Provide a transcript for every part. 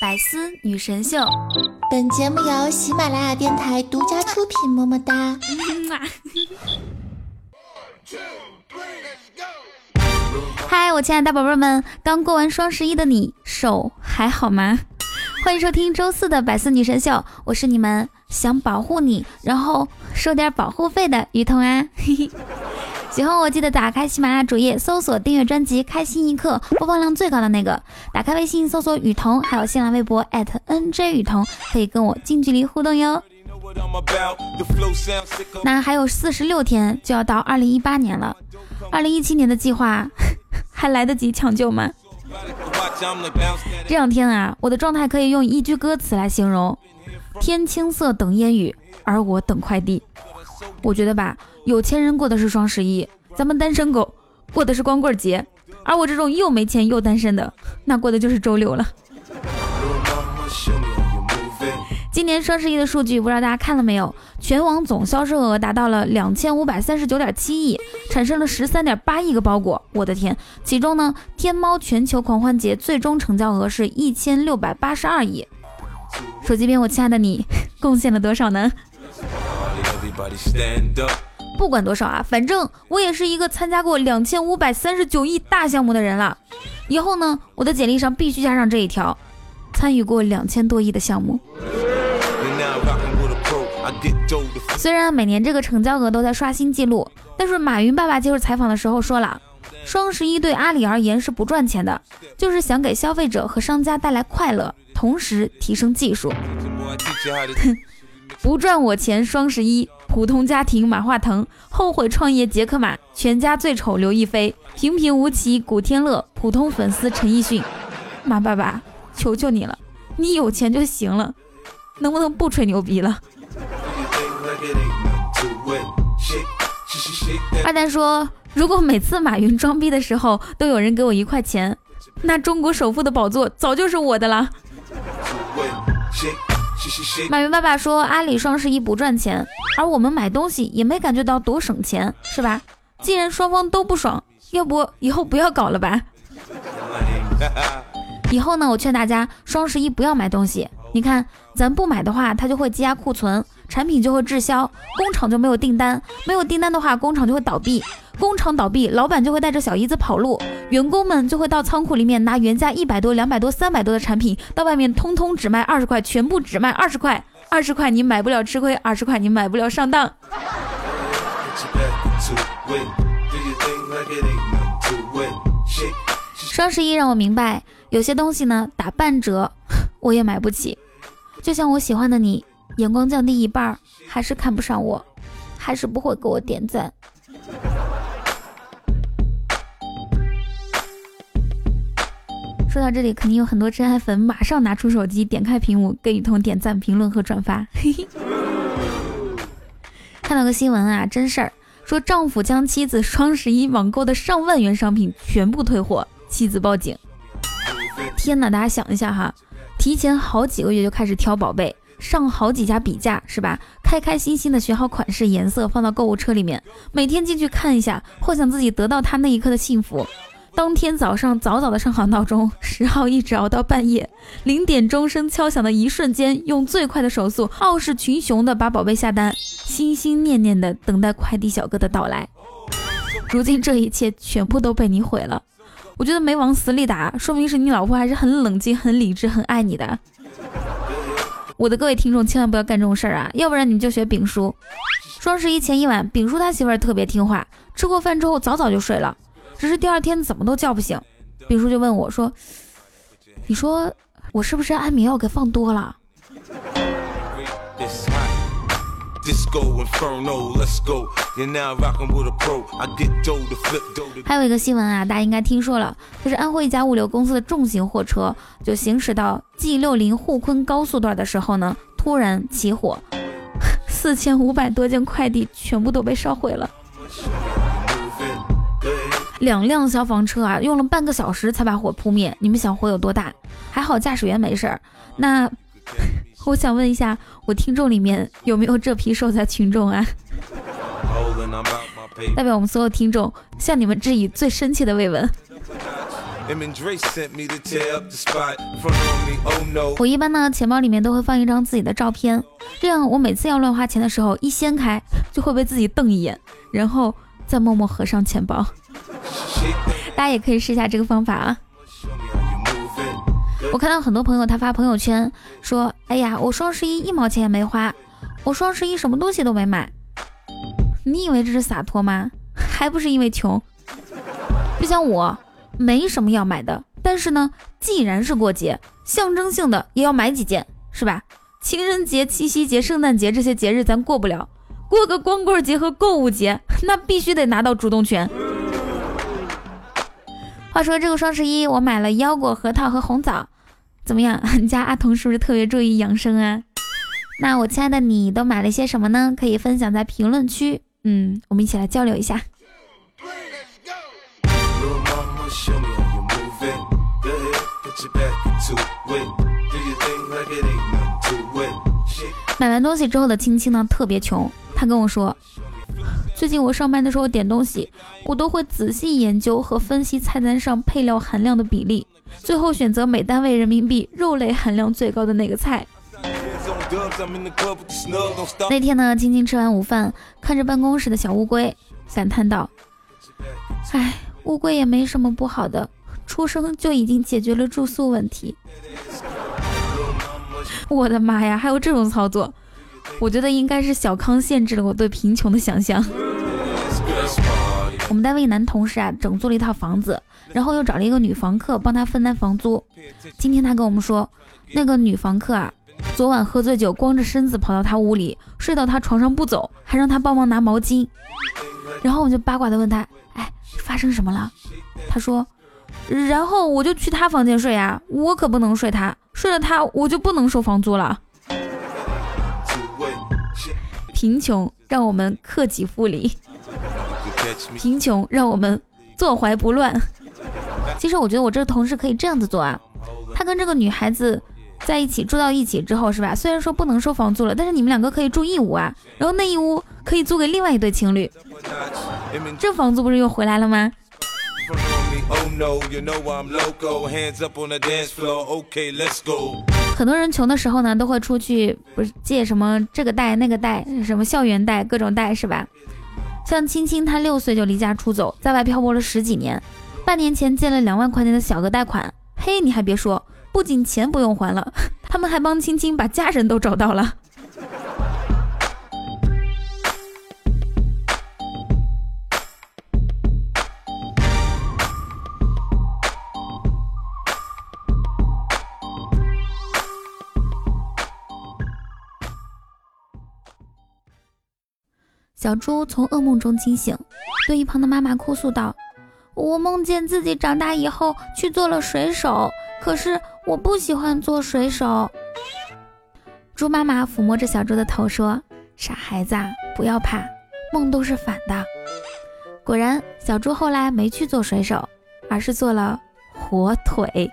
百思女神秀，本节目由喜马拉雅电台独家出品，么么哒。嗨，我亲爱的大宝贝们，刚过完双十一的你，手还好吗？欢迎收听周四的百思女神秀，我是你们想保护你，然后收点保护费的于彤啊。嘿嘿。喜欢我记得打开喜马拉雅主页搜索订阅专辑《开心一刻》，播放量最高的那个。打开微信搜索雨桐，还有新浪微博 @nj 雨桐，可以跟我近距离互动哟。那还有四十六天就要到二零一八年了，二零一七年的计划 还来得及抢救吗？这两天啊，我的状态可以用一句歌词来形容：天青色等烟雨，而我等快递。我觉得吧。有钱人过的是双十一，咱们单身狗过的是光棍节，而我这种又没钱又单身的，那过的就是周六了。今年双十一的数据不知道大家看了没有？全网总销售额达到了两千五百三十九点七亿，产生了十三点八亿个包裹。我的天！其中呢，天猫全球狂欢节最终成交额是一千六百八十二亿。手机边，我亲爱的你，贡献了多少呢？不管多少啊，反正我也是一个参加过两千五百三十九亿大项目的人了。以后呢，我的简历上必须加上这一条：参与过两千多亿的项目。虽然每年这个成交额都在刷新记录，但是马云爸爸接受采访的时候说了，双十一对阿里而言是不赚钱的，就是想给消费者和商家带来快乐，同时提升技术。哼，不赚我钱，双十一。普通家庭马化腾，后悔创业杰克马，全家最丑刘亦菲，平平无奇古天乐，普通粉丝陈奕迅。马爸爸，求求你了，你有钱就行了，能不能不吹牛逼了？二蛋说，如果每次马云装逼的时候都有人给我一块钱，那中国首富的宝座早就是我的了。马云爸爸说：“阿里双十一不赚钱，而我们买东西也没感觉到多省钱，是吧？既然双方都不爽，要不以后不要搞了吧？以后呢，我劝大家双十一不要买东西。你看，咱不买的话，它就会积压库存，产品就会滞销，工厂就没有订单，没有订单的话，工厂就会倒闭。”工厂倒闭，老板就会带着小姨子跑路，员工们就会到仓库里面拿原价一百多、两百多、三百多的产品，到外面通通只卖二十块，全部只卖二十块，二十块你买不了吃亏，二十块你买不了上当。双十一让我明白，有些东西呢打半折 我也买不起，就像我喜欢的你，眼光降低一半，还是看不上我，还是不会给我点赞。说到这里，肯定有很多真爱粉马上拿出手机，点开屏幕，给雨桐点赞、评论和转发。嘿嘿看到个新闻啊，真事儿，说丈夫将妻子双十一网购的上万元商品全部退货，妻子报警。天哪，大家想一下哈，提前好几个月就开始挑宝贝，上好几家比价是吧？开开心心的选好款式、颜色，放到购物车里面，每天进去看一下，幻想自己得到他那一刻的幸福。当天早上早早的上好闹钟，十号一直熬到半夜，零点钟声敲响的一瞬间，用最快的手速傲视群雄的把宝贝下单，心心念念的等待快递小哥的到来。如今这一切全部都被你毁了，我觉得没往死里打，说明是你老婆还是很冷静、很理智、很爱你的。我的各位听众千万不要干这种事儿啊，要不然你们就学丙叔。双十一前一晚，丙叔他媳妇儿特别听话，吃过饭之后早早就睡了。只是第二天怎么都叫不醒，丙叔就问我说：“你说我是不是安眠药给放多了？”还有一个新闻啊，大家应该听说了，就是安徽一家物流公司的重型货车就行驶到 G 六零沪昆高速段的时候呢，突然起火，四千五百多件快递全部都被烧毁了。两辆消防车啊，用了半个小时才把火扑灭。你们想火有多大？还好驾驶员没事儿。那我想问一下，我听众里面有没有这批受灾群众啊？代表我们所有听众向你们致以最深切的慰问。我一般呢，钱包里面都会放一张自己的照片，这样我每次要乱花钱的时候，一掀开就会被自己瞪一眼，然后再默默合上钱包。大家也可以试一下这个方法啊。我看到很多朋友他发朋友圈说：“哎呀，我双十一一毛钱也没花，我双十一什么东西都没买。”你以为这是洒脱吗？还不是因为穷。就像我，没什么要买的，但是呢，既然是过节，象征性的也要买几件，是吧？情人节、七夕节、圣诞节这些节日咱过不了，过个光棍节和购物节，那必须得拿到主动权。话说这个双十一，我买了腰果、核桃和红枣，怎么样？你家阿童是不是特别注意养生啊？那我亲爱的你都买了些什么呢？可以分享在评论区。嗯，我们一起来交流一下。买完东西之后的青青呢，特别穷。他跟我说，最近我上班的时候点东西，我都会仔细研究和分析菜单上配料含量的比例，最后选择每单位人民币肉类含量最高的那个菜。那天呢，青青吃完午饭，看着办公室的小乌龟，感叹道：“哎，乌龟也没什么不好的，出生就已经解决了住宿问题。”我的妈呀，还有这种操作！我觉得应该是小康限制了我对贫穷的想象。我们单位男同事啊，整租了一套房子，然后又找了一个女房客帮他分担房租。今天他跟我们说，那个女房客啊。昨晚喝醉酒，光着身子跑到他屋里，睡到他床上不走，还让他帮忙拿毛巾。然后我就八卦的问他：“哎，发生什么了？”他说：“然后我就去他房间睡啊，我可不能睡他，睡了他我就不能收房租了。”贫穷让我们克己复礼，贫穷让我们坐怀不乱。其实我觉得我这个同事可以这样子做啊，他跟这个女孩子。在一起住到一起之后是吧？虽然说不能收房租了，但是你们两个可以住一屋啊。然后那一屋可以租给另外一对情侣，这房租不是又回来了吗？很多人穷的时候呢，都会出去不是借什么这个贷那个贷，什么校园贷各种贷是吧？像青青，她六岁就离家出走，在外漂泊了十几年，半年前借了两万块钱的小额贷款，嘿，你还别说。不仅钱不用还了，他们还帮青青把家人都找到了。小猪从噩梦中惊醒，对一旁的妈妈哭诉道：“我梦见自己长大以后去做了水手，可是……”我不喜欢做水手。猪妈妈抚摸着小猪的头说：“傻孩子，啊不要怕，梦都是反的。”果然，小猪后来没去做水手，而是做了火腿。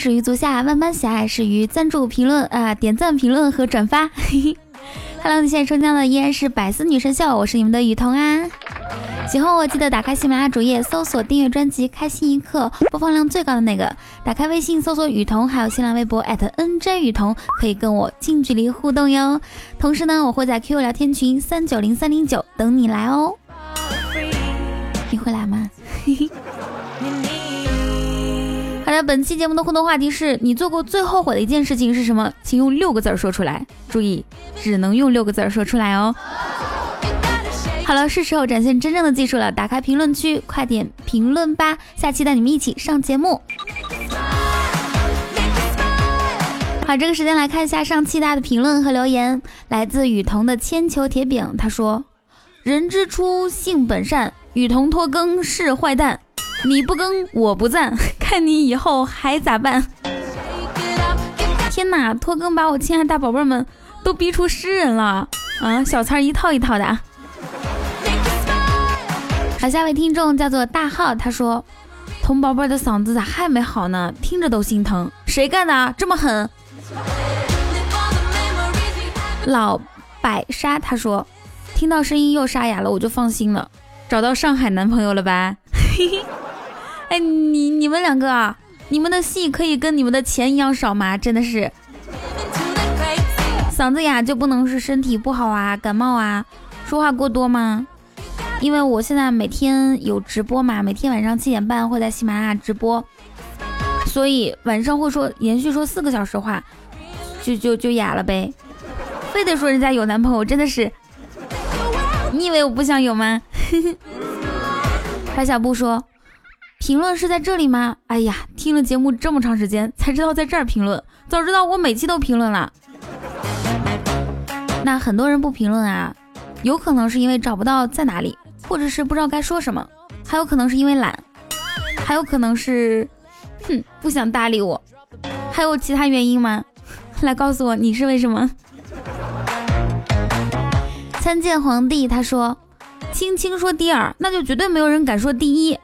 始于足下，万般喜爱始于赞助、评论啊，点赞、评论和转发。Hello，你现在收听的依然是百思女神秀，我是你们的雨桐啊。喜欢我记得打开喜马拉雅主页搜索订阅专辑《开心一刻》，播放量最高的那个。打开微信搜索雨桐，还有新浪微博 @nj 雨桐，可以跟我近距离互动哟。同时呢，我会在 QQ 聊天群三九零三零九等你来哦。你会来吗？嘿嘿。本期节目的互动话题是你做过最后悔的一件事情是什么？请用六个字说出来。注意，只能用六个字说出来哦。好了，是时候展现真正的技术了。打开评论区，快点评论吧！下期带你们一起上节目。好，这个时间来看一下上期大家的评论和留言。来自雨桐的铅球铁饼，他说：“人之初，性本善，雨桐拖更是坏蛋。”你不更，我不赞，看你以后还咋办？天哪，拖更把我亲爱大宝贝们都逼出诗人了。啊，小词儿一套一套的。好，下位听众叫做大浩，他说：“童宝贝的嗓子咋还没好呢？听着都心疼。谁干的？这么狠？”老百沙他说：“听到声音又沙哑了，我就放心了。找到上海男朋友了吧？嘿 嘿哎，你你们两个，你们的戏可以跟你们的钱一样少吗？真的是。嗓子哑就不能是身体不好啊，感冒啊，说话过多吗？”因为我现在每天有直播嘛，每天晚上七点半会在喜马拉雅直播，所以晚上会说连续说四个小时话，就就就哑了呗。非得说人家有男朋友，真的是，你以为我不想有吗？白小布说，评论是在这里吗？哎呀，听了节目这么长时间才知道在这儿评论，早知道我每期都评论了。那很多人不评论啊，有可能是因为找不到在哪里。或者是不知道该说什么，还有可能是因为懒，还有可能是，哼，不想搭理我，还有其他原因吗？来告诉我你是为什么？参见皇帝，他说，青青说第二，那就绝对没有人敢说第一。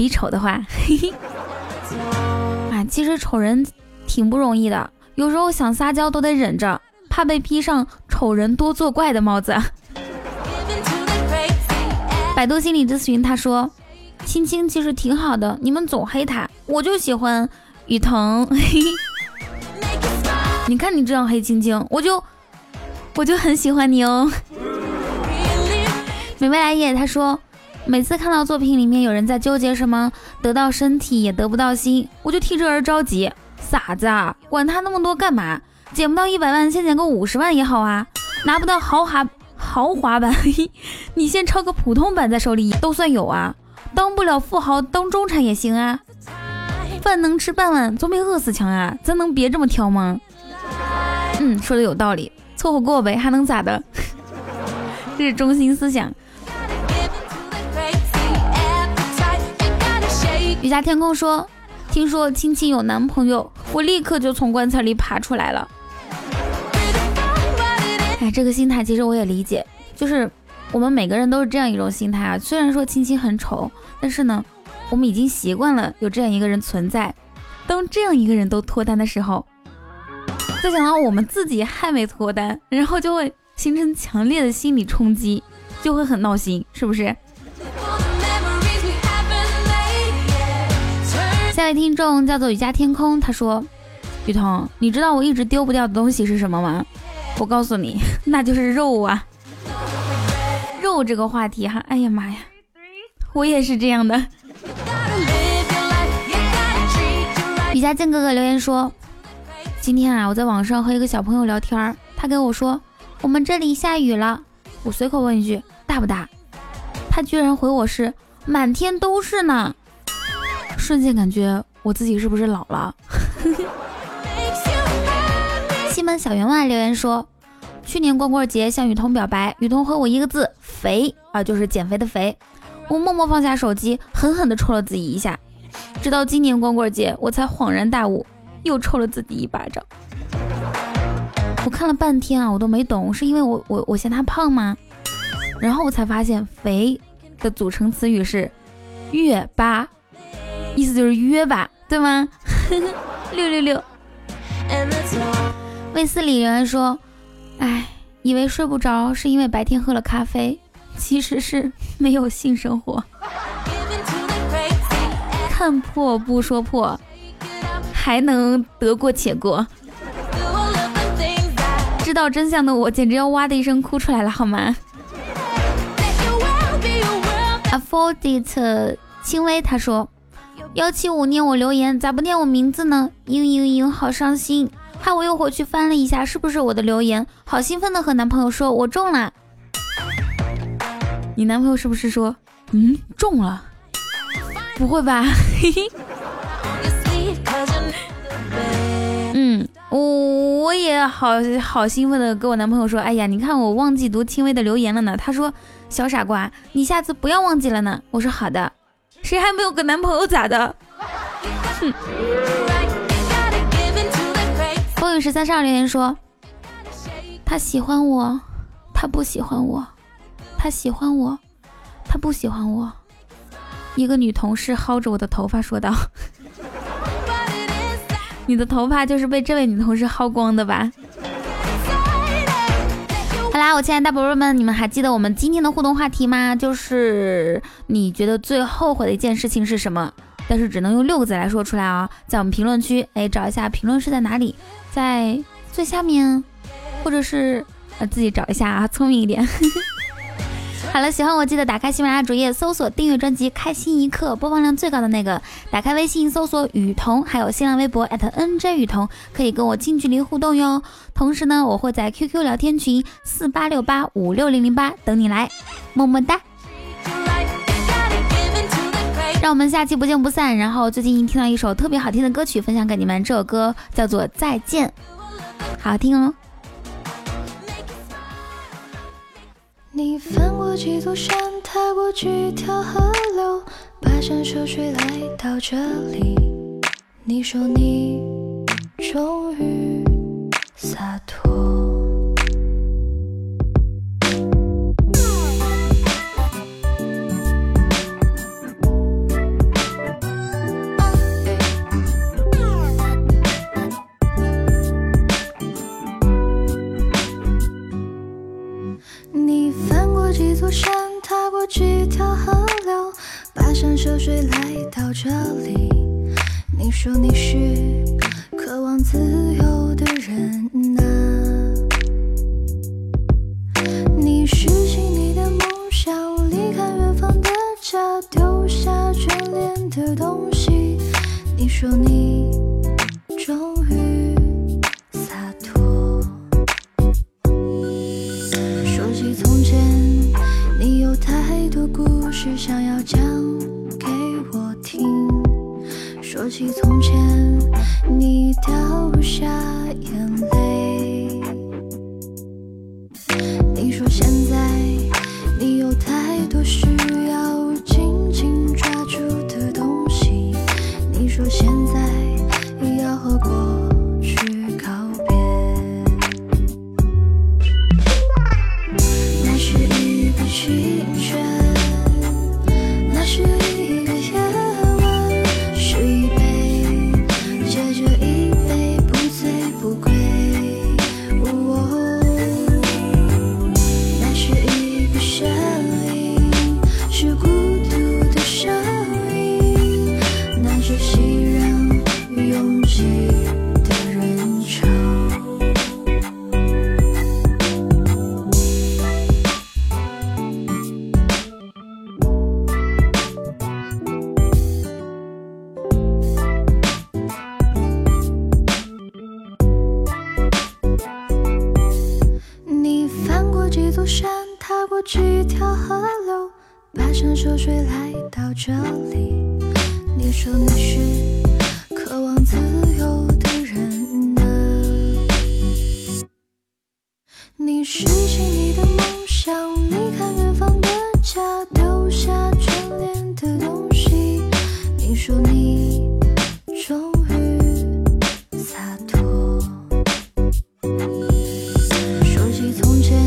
比丑的话，嘿嘿。啊，其实丑人挺不容易的，有时候想撒娇都得忍着，怕被披上丑人多作怪的帽子。百度心理咨询，他说：“青青其实挺好的，你们总黑他，我就喜欢雨桐。你看你这样黑青青，我就我就很喜欢你哦。”美眉来也他说：“每次看到作品里面有人在纠结什么，得到身体也得不到心，我就替这人着急。傻子，啊，管他那么多干嘛？捡不到一百万，先捡个五十万也好啊。拿不到豪华。”豪华版，你先抄个普通版在手里都算有啊。当不了富豪，当中产也行啊。饭能吃半碗，总比饿死强啊。咱能别这么挑吗？嗯，说的有道理，凑合过呗，还能咋的？这是中心思想。下天空说，听说青青有男朋友，我立刻就从棺材里爬出来了。哎，这个心态其实我也理解，就是我们每个人都是这样一种心态啊。虽然说青青很丑，但是呢，我们已经习惯了有这样一个人存在。当这样一个人都脱单的时候，再想到我们自己还没脱单，然后就会形成强烈的心理冲击，就会很闹心，是不是？位听众叫做雨佳天空，他说：“雨桐，你知道我一直丢不掉的东西是什么吗？”我告诉你，那就是肉啊！肉这个话题哈，哎呀妈呀，我也是这样的。雨家健哥哥留言说，今天啊，我在网上和一个小朋友聊天，他跟我说我们这里下雨了，我随口问一句大不大，他居然回我是满天都是呢，瞬间感觉我自己是不是老了？西门小员外留言说：“去年光棍节向雨桐表白，雨桐回我一个字肥啊，就是减肥的肥。我默默放下手机，狠狠地抽了自己一下。直到今年光棍节，我才恍然大悟，又抽了自己一巴掌。我看了半天啊，我都没懂，是因为我我我嫌他胖吗？然后我才发现，肥的组成词语是月八，意思就是约吧，对吗？六六六。”卫斯理留言说：“哎，以为睡不着是因为白天喝了咖啡，其实是没有性生活。看破不说破，还能得过且过。知道真相的我简直要哇的一声哭出来了，好吗？Affordit 轻微他说：幺七五念我留言，咋不念我名字呢？嘤嘤嘤，好伤心。”害我又回去翻了一下，是不是我的留言？好兴奋的和男朋友说，我中了。你男朋友是不是说，嗯，中了？不会吧？嘿嘿。嗯，我我也好好兴奋的跟我男朋友说，哎呀，你看我忘记读轻微的留言了呢。他说，小傻瓜，你下次不要忘记了呢。我说好的。谁还没有个男朋友咋的？哼。风雨十三少留言说：“他喜欢我，他不喜欢我，他喜欢我，他不喜欢我。一个女同事薅着我的头发说道：“ 你的头发就是被这位女同事薅光的吧？”来，我亲爱的大宝贝们，你们还记得我们今天的互动话题吗？就是你觉得最后悔的一件事情是什么？但是只能用六个字来说出来啊！在我们评论区，哎，找一下评论是在哪里，在最下面，或者是呃自己找一下啊，聪明一点。好了，喜欢我记得打开喜马拉雅主页搜索订阅专辑《开心一刻》，播放量最高的那个。打开微信搜索雨桐，还有新浪微博 @nj 雨桐，可以跟我近距离互动哟。同时呢，我会在 QQ 聊天群四八六八五六零零八等你来，么么哒。让我们下期不见不散。然后最近听到一首特别好听的歌曲，分享给你们。这首歌叫做《再见》，好听哦。你翻过几座山，踏过几条河流，跋山涉水来到这里。你说你终于洒脱。你说你终于洒脱。说起从前，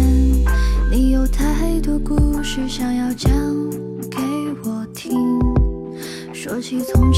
你有太多故事想要讲给我听。说起从